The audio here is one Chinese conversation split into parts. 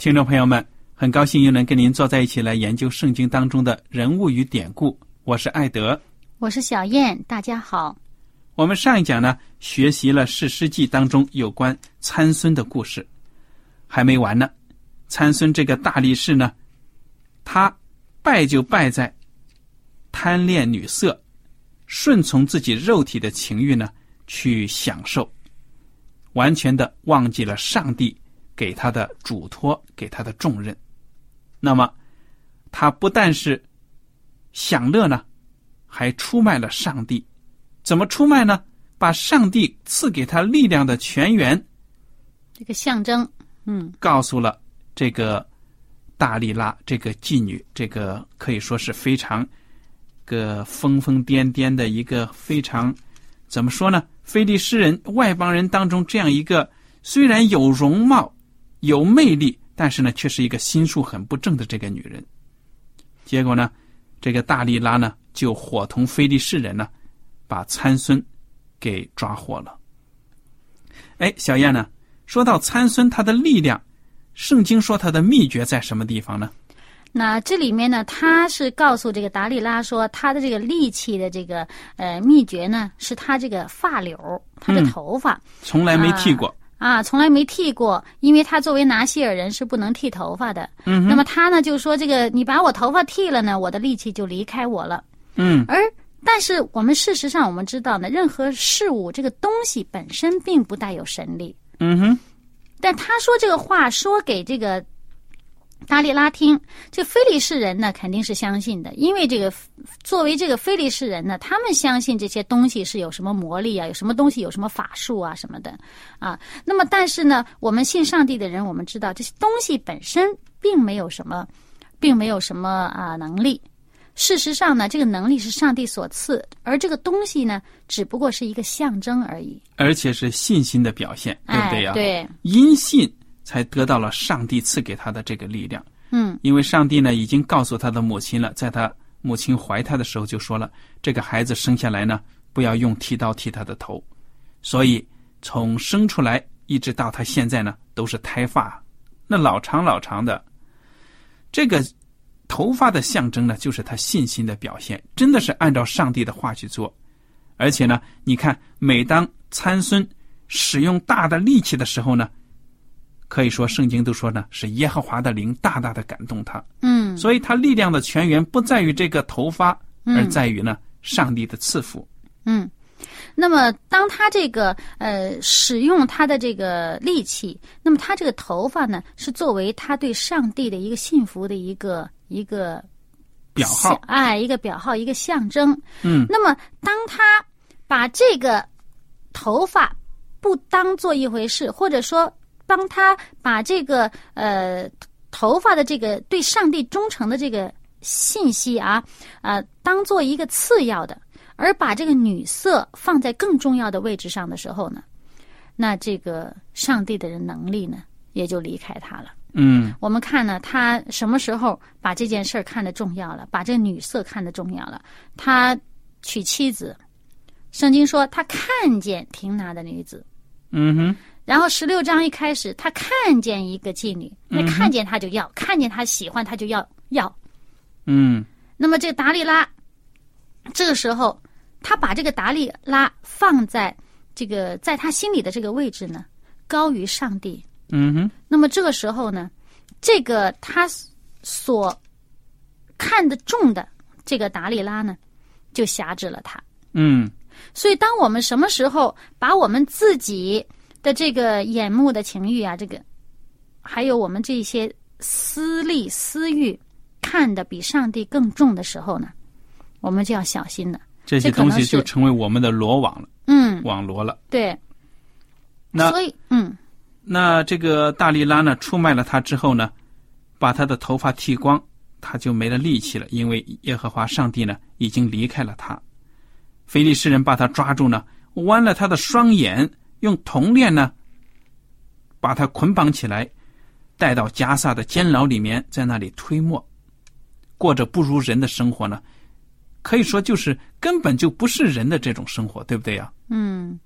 听众朋友们，很高兴又能跟您坐在一起来研究圣经当中的人物与典故。我是艾德，我是小燕，大家好。我们上一讲呢，学习了《史诗记》当中有关参孙的故事，还没完呢。参孙这个大力士呢，他败就败在贪恋女色，顺从自己肉体的情欲呢，去享受，完全的忘记了上帝给他的嘱托，给他的重任。那么，他不但是享乐呢，还出卖了上帝。怎么出卖呢？把上帝赐给他力量的泉源，这个象征，嗯，告诉了这个大力拉这个妓女，这个可以说是非常个疯疯癫癫的一个非常怎么说呢？非利士人外邦人当中这样一个虽然有容貌有魅力，但是呢却是一个心术很不正的这个女人。结果呢，这个大力拉呢就伙同非利士人呢。把参孙给抓获了。哎，小燕呢？说到参孙，他的力量，圣经说他的秘诀在什么地方呢？那这里面呢，他是告诉这个达利拉说，他的这个力气的这个呃秘诀呢，是他这个发绺，他的头发从来没剃过啊，从来没剃过，因为他作为拿西尔人是不能剃头发的。嗯，那么他呢就说，这个你把我头发剃了呢，我的力气就离开我了。嗯，而。但是我们事实上我们知道呢，任何事物这个东西本身并不带有神力。嗯哼。但他说这个话说给这个达利拉听，这非利士人呢肯定是相信的，因为这个作为这个非利士人呢，他们相信这些东西是有什么魔力啊，有什么东西有什么法术啊什么的啊。那么但是呢，我们信上帝的人，我们知道这些东西本身并没有什么，并没有什么啊能力。事实上呢，这个能力是上帝所赐，而这个东西呢，只不过是一个象征而已，而且是信心的表现，对不对呀？对，因信才得到了上帝赐给他的这个力量。嗯，因为上帝呢，已经告诉他的母亲了，在他母亲怀他的时候就说了，这个孩子生下来呢，不要用剃刀剃他的头，所以从生出来一直到他现在呢，都是胎发，那老长老长的，这个。头发的象征呢，就是他信心的表现，真的是按照上帝的话去做。而且呢，你看，每当参孙使用大的力气的时候呢，可以说圣经都说呢，是耶和华的灵大大的感动他。嗯，所以他力量的泉源不在于这个头发，而在于呢上帝的赐福。嗯，那么当他这个呃使用他的这个力气，那么他这个头发呢，是作为他对上帝的一个信服的一个。一个表号，哎，一个表号，一个象征。嗯，那么当他把这个头发不当做一回事，或者说帮他把这个呃头发的这个对上帝忠诚的这个信息啊啊当做一个次要的，而把这个女色放在更重要的位置上的时候呢，那这个上帝的人能力呢，也就离开他了。嗯我们看呢，他什么时候把这件事儿看得重要了，把这女色看得重要了？他娶妻子，圣经说他看见亭拿的女子，嗯哼，然后十六章一开始，他看见一个妓女，那看见他就要，看见他喜欢他就要要。嗯那么这达利拉，这个时候他把这个达利拉放在这个在他心里的这个位置呢，高于上帝。嗯哼，那么这个时候呢，这个他所看得重的这个达利拉呢，就辖制了他。嗯所以，当我们什么时候把我们自己的这个眼目的情欲啊，这个还有我们这些私利私欲看得比上帝更重的时候呢，我们就要小心了。这些东西就成为我们的罗网了，嗯，网罗了。对。那所以，嗯那这个大力拉呢，出卖了他之后呢，把他的头发剃光，他就没了力气了，因为耶和华上帝呢已经离开了他。菲利士人把他抓住呢，弯了他的双眼，用铜链呢把他捆绑起来，带到加萨的监牢里面，在那里推磨，过着不如人的生活呢。可以说，就是根本就不是人的这种生活，对不对呀？嗯，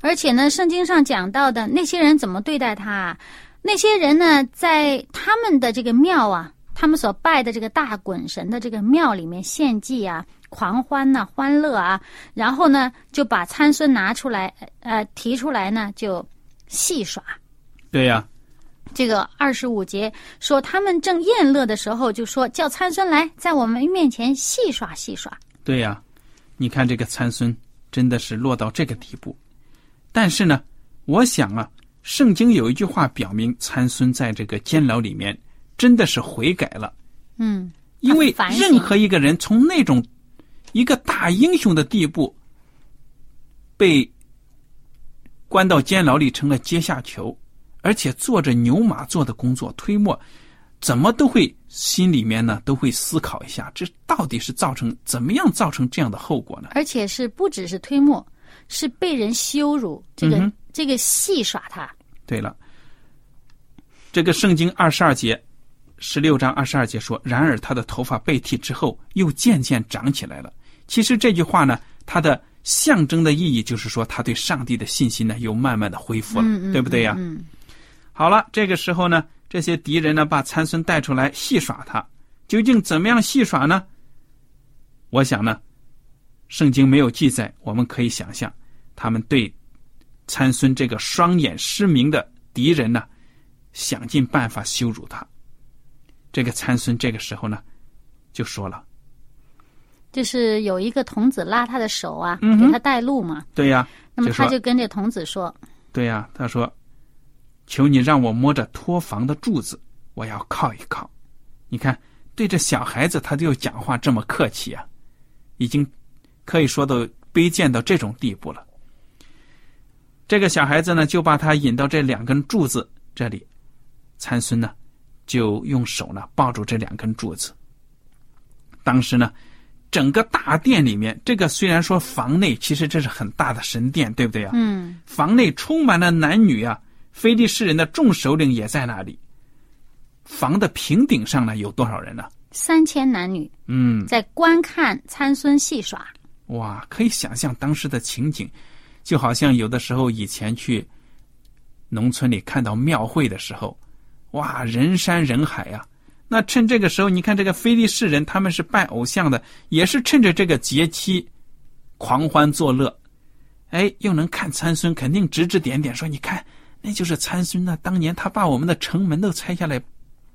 而且呢，圣经上讲到的那些人怎么对待他啊？那些人呢，在他们的这个庙啊，他们所拜的这个大滚神的这个庙里面献祭啊，狂欢呐、欢乐啊，然后呢，就把参孙拿出来，呃，提出来呢，就戏耍。对呀，这个二十五节说，他们正宴乐的时候，就说叫参孙来，在我们面前戏耍戏耍。对呀，你看这个参孙真的是落到这个地步。但是呢，我想啊，圣经有一句话表明，参孙在这个监牢里面真的是悔改了，嗯，因为任何一个人从那种一个大英雄的地步被关到监牢里成了阶下囚，而且做着牛马做的工作推磨，怎么都会心里面呢都会思考一下，这到底是造成怎么样造成这样的后果呢？而且是不只是推磨，是被人羞辱，这个、嗯这个戏耍他。对了，这个圣经二十二节，十六章二十二节说：“然而他的头发被剃之后，又渐渐长起来了。”其实这句话呢，它的象征的意义就是说，他对上帝的信心呢，又慢慢的恢复了，嗯嗯，对不对呀？嗯，好了，这个时候呢，这些敌人呢，把参孙带出来戏耍他，究竟怎么样戏耍呢？我想呢，圣经没有记载，我们可以想象，他们对参孙这个双眼失明的敌人呢，想尽办法羞辱他。这个参孙这个时候呢，就说了就是有一个童子拉他的手啊，嗯给他带路嘛。：“对呀，那么他就跟这童子说对呀。”他说：“求你让我摸着托房的柱子，我要靠一靠。”你看，对这小孩子他就讲话这么客气啊，已经可以说到卑贱到这种地步了。这个小孩子呢，就把他引到这两根柱子这里，参孙呢，就用手呢抱住这两根柱子。当时呢，整个大殿里面，这个虽然说房内，其实这是很大的神殿，对不对啊？嗯，房内充满了男女啊，非利士人的众首领也在那里。房的平顶上呢，有多少人呢？三千男女嗯，在观看参孙戏耍。哇，可以想象当时的情景，就好像有的时候以前去农村里看到庙会的时候，哇，人山人海呀、那趁这个时候，你看这个非利士人，他们是拜偶像的，也是趁着这个节期狂欢作乐，哎，又能看参孙，肯定指指点点说：“你看，那就是参孙呐、当年他把我们的城门都拆下来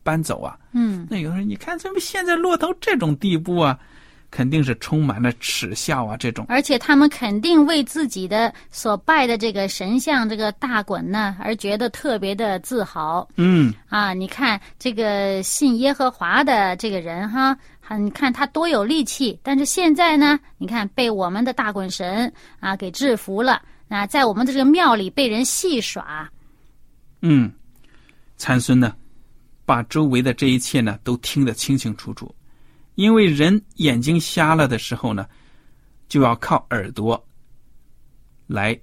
搬走啊。”嗯，那有的人，你看怎么现在落到这种地步啊？肯定是充满了耻笑啊！这种，而且他们肯定为自己的所拜的这个神像这个大衮呢而觉得特别的自豪嗯，啊！你看这个信耶和华的这个人哈，啊，你看他多有力气，但是现在呢，你看被我们的大滚神啊给制服了，那，在我们的这个庙里被人戏耍，嗯，参孙呢，把周围的这一切呢都听得清清楚楚，因为人眼睛瞎了的时候呢，就要靠耳朵来，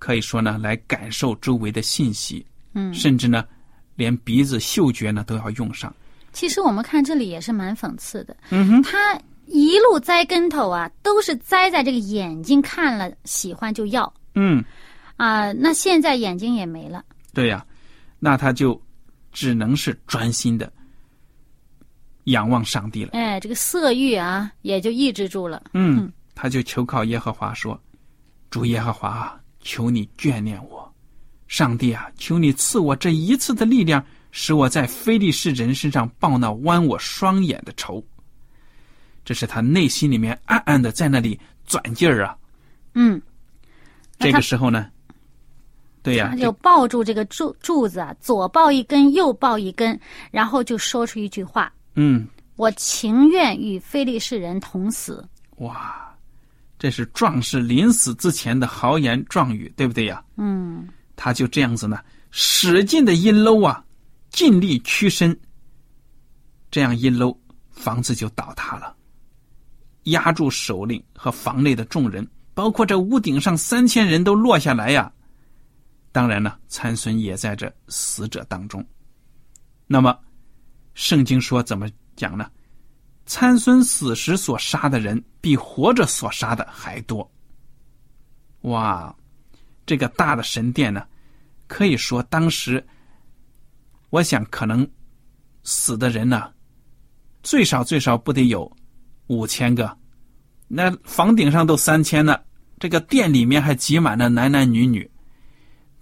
可以说呢，来感受周围的信息，嗯，甚至呢，连鼻子嗅觉呢都要用上。其实我们看这里也是蛮讽刺的，嗯哼，他一路栽跟头啊，都是栽在这个眼睛看了喜欢就要。嗯，啊、那现在眼睛也没了，对呀、那他就只能是专心的仰望上帝了。哎，这个色欲啊也就抑制住了。嗯，他就求靠耶和华说：“主耶和华啊，求你眷恋我，上帝啊，求你赐我这一次的力量，使我在非利士人身上报那剜我双眼的仇。”这是他内心里面暗暗的在那里转劲儿啊。嗯，这个时候呢，对呀、他就抱住这个柱柱子啊，左抱一根，右抱一根，然后就说出一句话嗯，：“我情愿与非利士人同死。哇，这是壮士临死之前的豪言壮语，对不对呀？”嗯，他就这样子呢，使劲的一搂啊，尽力屈身，这样一搂，房子就倒塌了，压住首领和房内的众人，包括这屋顶上三千人都落下来呀。当然了，参孙也在这死者当中。那么，圣经说怎么讲呢？参孙死时所杀的人，比活着所杀的还多。哇，这个大的神殿呢，可以说当时，我想可能死的人呢，最少最少不得有五千个，那房顶上都三千呢，这个殿里面还挤满了男男女女，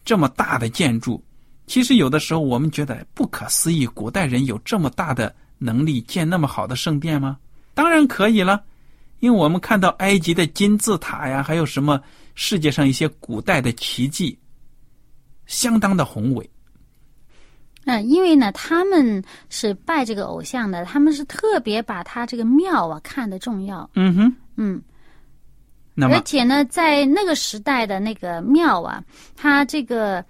这么大的建筑，其实有的时候我们觉得不可思议，古代人有这么大的能力建那么好的圣殿吗？当然可以了，因为我们看到埃及的金字塔呀，还有什么世界上一些古代的奇迹，相当的宏伟。嗯，因为呢，他们是拜这个偶像的，他们是特别把他这个庙啊看得重要。嗯哼，嗯，那么而且呢，在那个时代的那个庙啊，它这个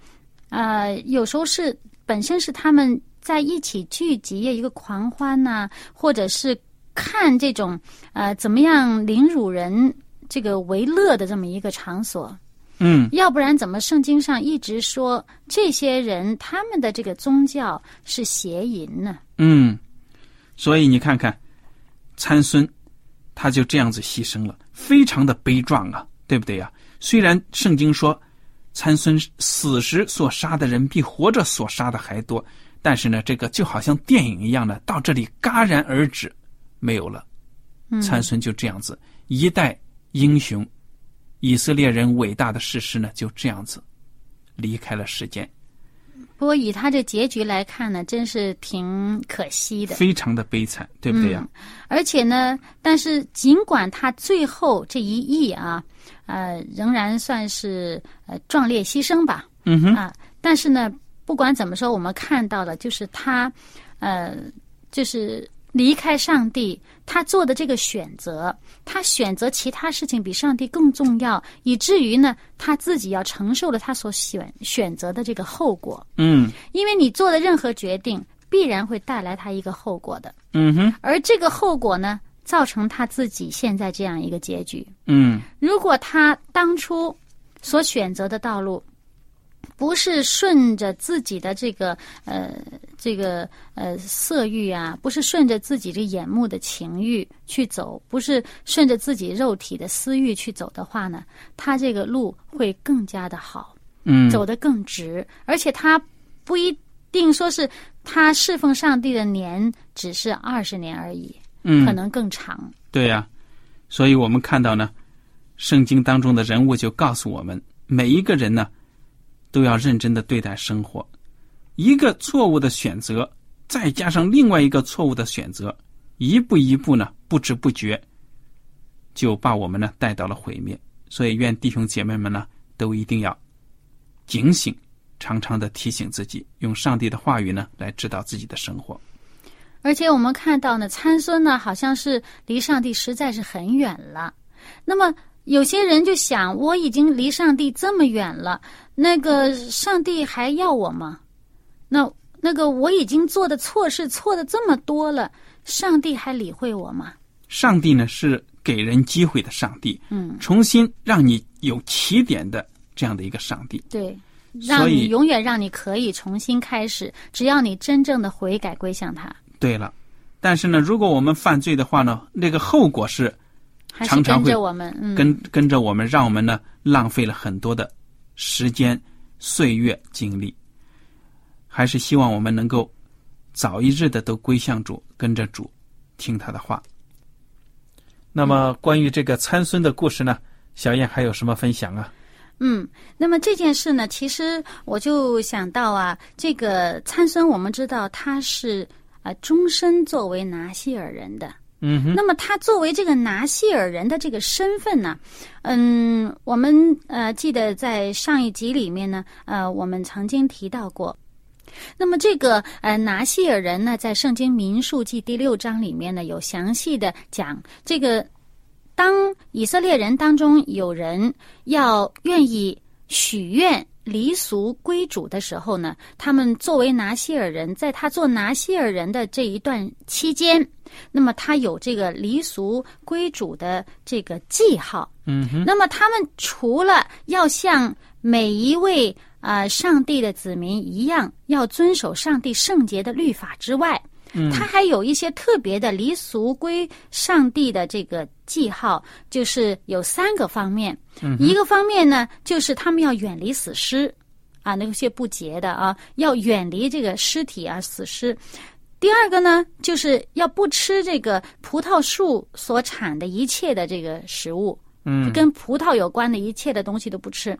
呃，有时候是本身是他们在一起聚集一个狂欢呐、或者是看这种呃怎么样凌辱人这个为乐的这么一个场所。嗯要不然怎么圣经上一直说这些人他们的这个宗教是邪淫呢？嗯，所以你看看，参孙他就这样子牺牲了，非常的悲壮啊，对不对呀、虽然圣经说参孙死时所杀的人比活着所杀的还多，但是呢，这个就好像电影一样的，到这里戛然而止，没有了。嗯。参孙就这样子，一代英雄，以色列人伟大的事实呢，就这样子。离开了世间，不过以他这结局来看呢，真是挺可惜的。非常的悲惨，对不对呀、而且呢，但是尽管他最后这一役啊，呃，仍然算是呃壮烈牺牲吧，嗯哼，啊，但是呢，不管怎么说，我们看到的就是他，呃，就是离开上帝，他做的这个选择，他选择其他事情比上帝更重要，以至于呢，他自己要承受了他所选选择的这个后果。嗯。因为你做的任何决定，必然会带来他一个后果的，嗯哼，而这个后果呢，造成他自己现在这样一个结局。嗯如果他当初所选择的道路，不是顺着自己的这个呃这个呃色欲啊，不是顺着自己这眼目的情欲去走，不是顺着自己肉体的私欲去走的话呢，他这个路会更加的好，嗯，走得更直，而且他不一定说是他侍奉上帝的年只是二十年而已，嗯可能更长。对呀、所以我们看到呢，圣经当中的人物就告诉我们，每一个人呢，都要认真的对待生活。一个错误的选择，再加上另外一个错误的选择，一步一步呢，不知不觉就把我们呢带到了毁灭。所以，愿弟兄姐妹们呢，都一定要警醒，常常的提醒自己，用上帝的话语呢来指导自己的生活。而且我们看到呢，参孙呢好像是离上帝实在是很远了。那么有些人就想，我已经离上帝这么远了，那个上帝还要我吗？那那个我已经做的错事错的这么多了，上帝还理会我吗？上帝呢是给人机会的上帝，嗯，重新让你有起点的这样的一个上帝。对，让你永远让你可以重新开始，只要你真正的悔改归向他，对了，但是呢，如果我们犯罪的话呢，那个后果是还是常常会跟着我们，嗯，跟跟着我们，让我们呢浪费了很多的时间、岁月、精力。还是希望我们能够早一日的都归向主，跟着主，听他的话。那么，关于这个参孙的故事呢，小燕还有什么分享啊？嗯，那么这件事呢，其实我就想到啊，这个参孙，我们知道他是呃终身作为拿西尔人的。嗯哼，那么他作为这个拿西尔人的这个身份呢，嗯，我们呃记得在上一集里面呢，呃，我们曾经提到过。那么这个呃拿西尔人呢，在圣经民数记第六章里面呢，有详细的讲这个，当以色列人当中有人要愿意许愿离俗归主的时候呢，他们作为拿西尔人，在他做拿西尔人的这一段期间，那么他有这个离俗归主的这个记号。嗯哼，那么他们除了要像每一位啊、呃上帝的子民一样，要遵守上帝圣洁的律法之外，嗯他还有一些特别的离俗归上帝的这个记号，就是有三个方面。嗯一个方面呢，就是他们要远离死尸啊，那些不洁的啊，要远离这个尸体啊，死尸。第二个呢，就是要不吃这个葡萄树所产的一切的这个食物，嗯跟葡萄有关的一切的东西都不吃。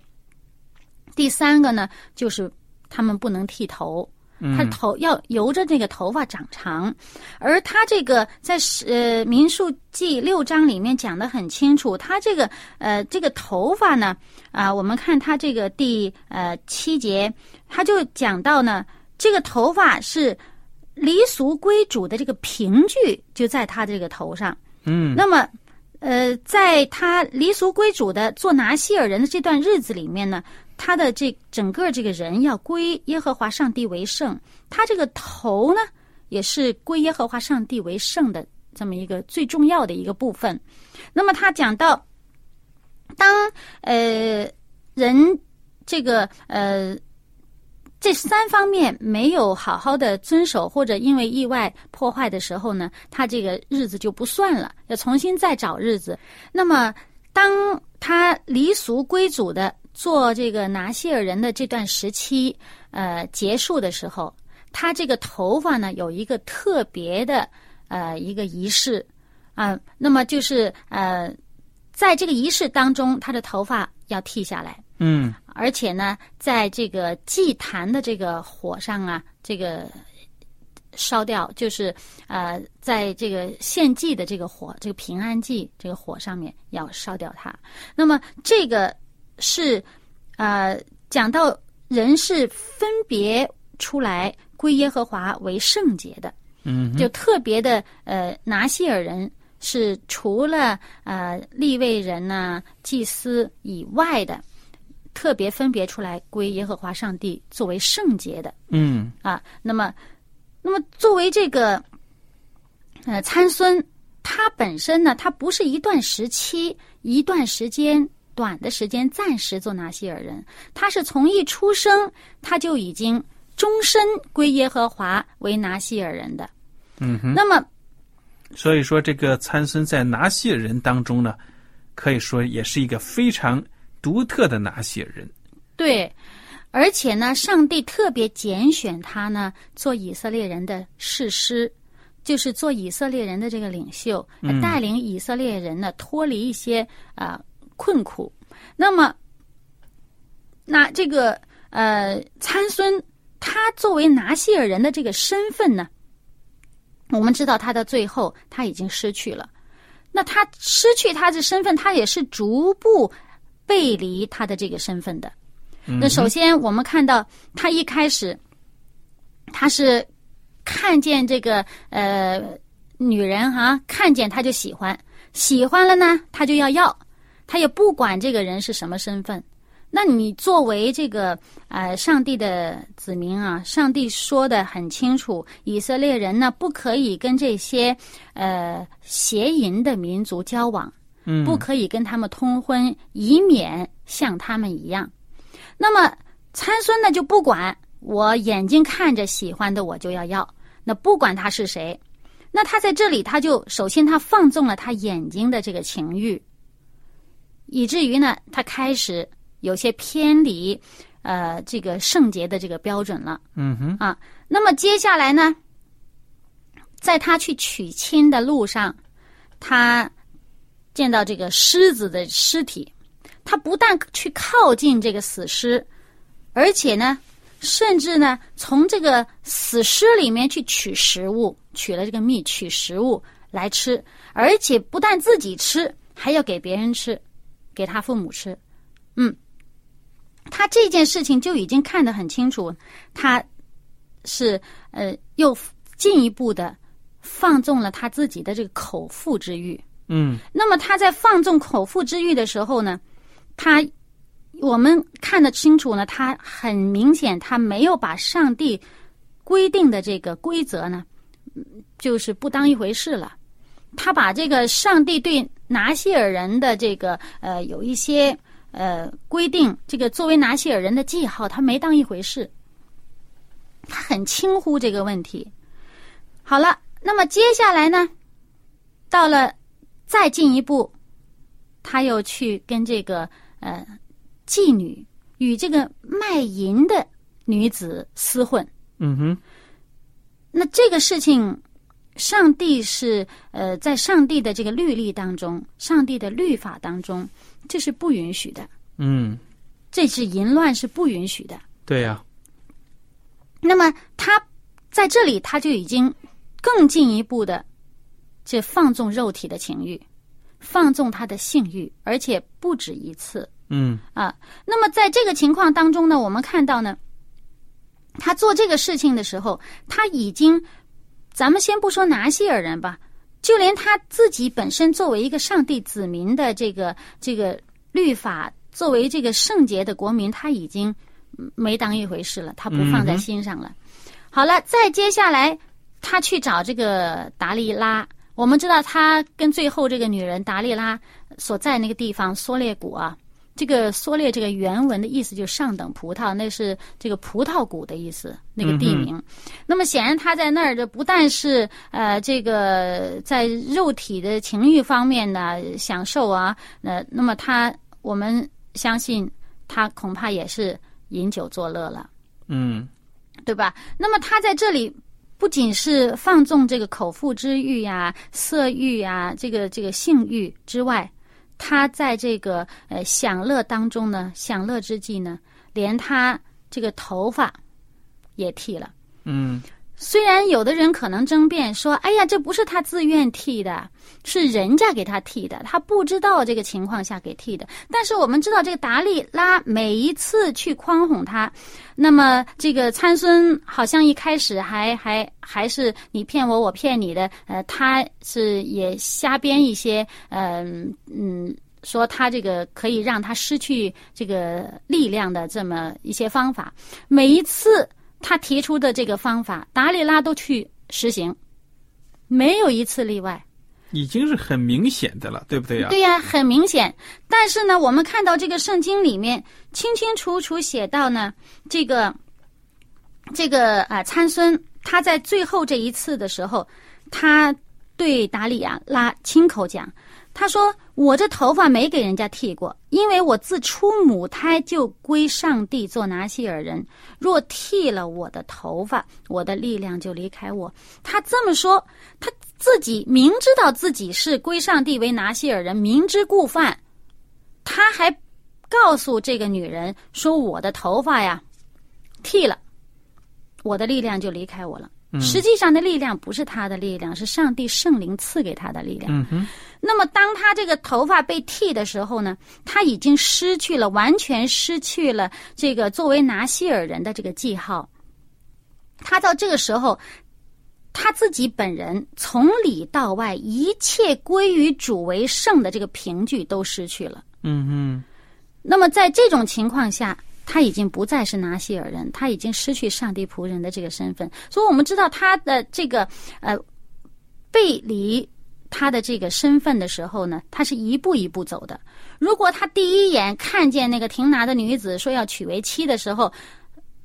第三个呢，就是他们不能剃头，他嗯。头要由着这个头发长长，而他这个在呃民数记六章里面讲的很清楚，他这个呃这个头发呢啊、我们看他这个第呃七节，他就讲到呢，这个头发是离俗归主的这个凭据就在他这个头上，嗯。那么，呃，在他离俗归主的做拿西尔人的这段日子里面呢，他的这整个这个人要归耶和华上帝为圣，他这个头呢也是归耶和华上帝为圣的这么一个最重要的一个部分。那么他讲到，当呃人这个呃。这三方面没有好好的遵守，或者因为意外破坏的时候呢，他这个日子就不算了，要重新再找日子。那么，当他离俗归主的做这个拿西尔人的这段时期，呃，结束的时候，他这个头发呢有一个特别的呃一个仪式啊、那么就是呃，在这个仪式当中，他的头发要剃下来。嗯而且呢，在这个祭坛的这个火上啊，这个烧掉，就是呃，在这个献祭的这个火，这个平安祭这个火上面要烧掉它。那么这个是呃，讲到人是分别出来归耶和华为圣洁的，嗯就特别的呃，拿西尔人是除了呃立位人呐、祭司以外的，特别分别出来归耶和华上帝作为圣洁的嗯啊。那么，那么作为这个呃参孙，他本身呢，他不是一段时期、一段时间。短的时间暂时做拿西尔人，他是从一出生他就已经终身归耶和华为拿西尔人的。嗯哼。那么，所以说，这个参孙在拿西尔人当中呢，可以说也是一个非常独特的拿西尔人。对，而且呢，上帝特别拣选他呢，做以色列人的士师，就是做以色列人的这个领袖，嗯带领以色列人呢脱离一些啊、呃困苦。那么，那这个呃参孙，他作为拿西尔人的这个身份呢，我们知道他的最后他已经失去了。那他失去他的身份，他也是逐步背离他的这个身份的。那首先，我们看到他一开始，他是看见这个呃女人哈、看见他就喜欢，喜欢了呢，他就要要，他也不管这个人是什么身份。那你作为这个呃上帝的子民啊，上帝说的很清楚，以色列人呢不可以跟这些呃邪淫的民族交往，嗯，不可以跟他们通婚，以免像他们一样。那么参孙呢就不管，我眼睛看着喜欢的我就要要，那不管他是谁。那他在这里，他就首先他放纵了他眼睛的这个情欲，以至于呢，他开始有些偏离，呃，这个圣洁的这个标准了。嗯哼，啊，那么接下来呢，在他去娶亲的路上，他见到这个狮子的尸体，他不但去靠近这个死尸，而且呢，甚至呢，从这个死尸里面去取食物，取了这个蜜，取食物来吃，而且不但自己吃，还要给别人吃，给他父母吃。嗯，他这件事情就已经看得很清楚，他是呃又进一步的放纵了他自己的这个口腹之欲。嗯那么他在放纵口腹之欲的时候呢，他我们看得清楚呢，他很明显他没有把上帝规定的这个规则呢，嗯就是不当一回事了。他把这个上帝对拿西尔人的这个呃有一些呃规定，这个作为拿西尔人的记号，他没当一回事，他很轻忽这个问题。好了，那么接下来呢，到了再进一步，他又去跟这个呃妓女与这个卖淫的女子厮混。嗯哼，那这个事情，上帝是呃，在上帝的这个律例当中，上帝的律法当中，这是不允许的，嗯，这是淫乱是不允许的。对呀、那么他在这里，他就已经更进一步的，这放纵肉体的情欲，放纵他的性欲，而且不止一次。嗯啊。那么在这个情况当中呢，我们看到呢，他做这个事情的时候，他已经，咱们先不说拿西尔人吧，就连他自己本身作为一个上帝子民的这个这个律法，作为这个圣洁的国民，他已经嗯没当一回事了，他不放在心上了。好了，再接下来，他去找这个达利拉。我们知道，他跟最后这个女人达利拉所在那个地方梭列谷啊，这个缩略这个原文的意思就是上等葡萄，那是这个葡萄谷的意思，那个地名。那么显然他在那儿的不但是呃这个在肉体的情欲方面呢享受啊，呃，那么他我们相信他恐怕也是饮酒作乐了。嗯对吧？那么他在这里不仅是放纵这个口腹之欲呀、色欲呀、这个这个性欲之外，他在这个呃享乐当中呢，享乐之际呢，连他这个头发也剃了。嗯虽然有的人可能争辩说：“哎呀，这不是他自愿剃的，是人家给他剃的，他不知道这个情况下给剃的。”但是我们知道，这个达利拉每一次去诓哄他，那么这个参孙好像一开始还还还是你骗我，我骗你的，呃，他是也瞎编一些，嗯、嗯。说他这个可以让他失去这个力量的这么一些方法，每一次他提出的这个方法，达里拉都去实行，没有一次例外。已经是很明显的了，对不对呀、对呀、很明显。但是呢，我们看到这个圣经里面清清楚楚写到呢，这个这个啊、参孙他在最后这一次的时候，他对达里亚拉亲口讲，他说：“我这头发没给人家剃过，因为我自出母胎就归上帝做拿西尔人。若剃了我的头发，我的力量就离开我。”他这么说，他自己明知道自己是归上帝为拿西尔人，明知故犯，他还告诉这个女人说：“我的头发呀，剃了，我的力量就离开我了。”实际上的力量不是他的力量，是上帝圣灵赐给他的力量。嗯哼，那么，当他这个头发被剃的时候呢，他已经失去了，完全失去了这个作为拿西尔人的这个记号。他到这个时候，他自己本人从里到外一切归于主为圣的这个凭据都失去了。嗯那么在这种情况下，他已经不再是拿西尔人，他已经失去上帝仆人的这个身份。所以我们知道他的这个呃背离他的这个身份的时候呢，他是一步一步走的。如果他第一眼看见那个亭拿的女子说要娶为妻的时候，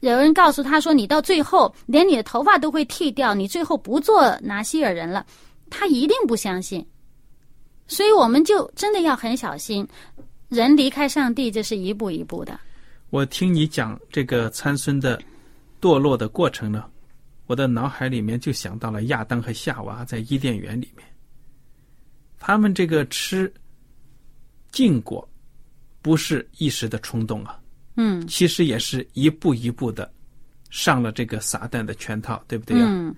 有人告诉他说：“你到最后连你的头发都会剃掉，你最后不做拿西尔人了。”他一定不相信。所以我们就真的要很小心，人离开上帝，这是一步一步的。我听你讲这个参孙的堕落的过程呢，我的脑海里面就想到了亚当和夏娃在伊甸园里面，他们这个吃禁果不是一时的冲动啊，嗯。其实也是一步一步的上了这个撒旦的圈套，对不对呀、嗯。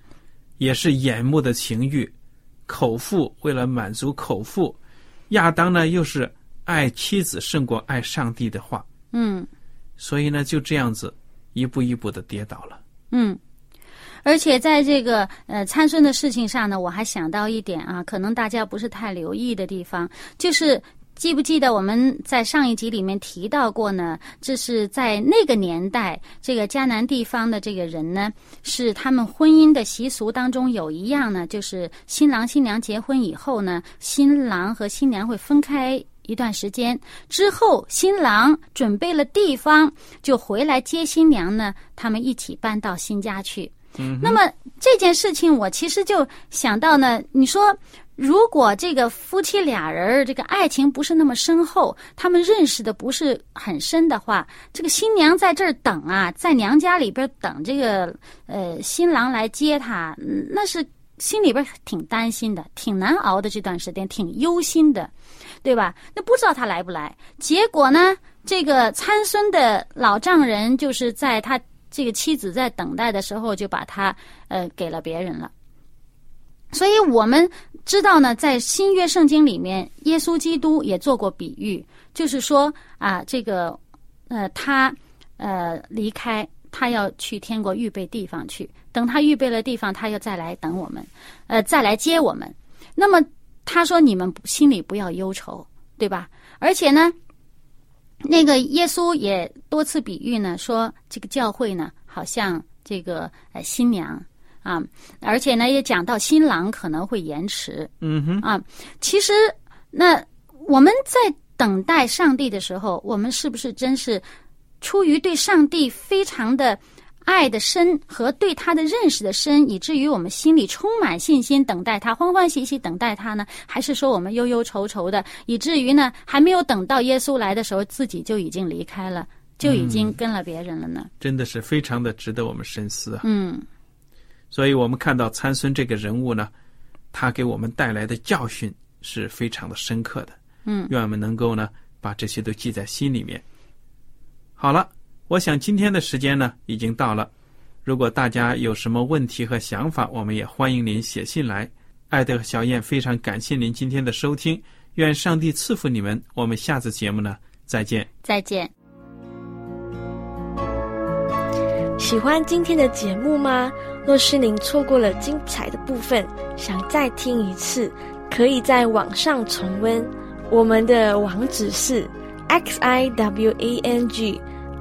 也是眼目的情欲，口腹为了满足口腹，亚当呢又是爱妻子胜过爱上帝的话，嗯所以呢就这样子一步一步的跌倒了。嗯。而且在这个呃参孙的事情上呢，我还想到一点啊，可能大家不是太留意的地方，就是记不记得我们在上一集里面提到过呢？这是在那个年代，这个迦南地方的这个人呢，是他们婚姻的习俗当中有一样呢，就是新郎新娘结婚以后呢，新郎和新娘会分开。一段时间之后，新郎准备了地方，就回来接新娘呢。他们一起搬到新家去。嗯，那么这件事情，我其实就想到呢，你说如果这个夫妻俩人儿这个爱情不是那么深厚，他们认识的不是很深的话，这个新娘在这儿等啊，在娘家里边等这个呃新郎来接她，嗯那是心里边挺担心的，挺难熬的这段时间，挺忧心的，对吧？那不知道他来不来，结果呢，这个参孙的老丈人就是在他。这个妻子在等待的时候，就把他呃给了别人了。所以我们知道呢，在新约圣经里面，耶稣基督也做过比喻，就是说啊，这个呃他呃离开，他要去天国预备地方去，等他预备了地方，他又再来等我们，呃再来接我们。那么他说：“你们心里不要忧愁，对吧？而且呢。”那个耶稣也多次比喻呢，说这个教会呢，好像这个呃新娘啊，而且呢也讲到新郎可能会延迟嗯哼，啊。其实那我们在等待上帝的时候，我们是不是真是出于对上帝非常的爱的深和对他的认识的深，以至于我们心里充满信心，等待他，欢欢喜喜等待他呢？还是说我们忧忧愁愁的，以至于呢还没有等到耶稣来的时候，自己就已经离开了，就已经跟了别人了呢？真的是非常的值得我们深思啊。嗯所以我们看到参孙这个人物呢，他给我们带来的教训是非常的深刻的。嗯愿我们能够呢把这些都记在心里面。好了，我想今天的时间呢已经到了。如果大家有什么问题和想法，我们也欢迎您写信来。艾德和小燕非常感谢您今天的收听，愿上帝赐福你们。我们下次节目呢再见。再见。喜欢今天的节目吗？若是您错过了精彩的部分，想再听一次，可以在网上重温。我们的网址是 x i w a n g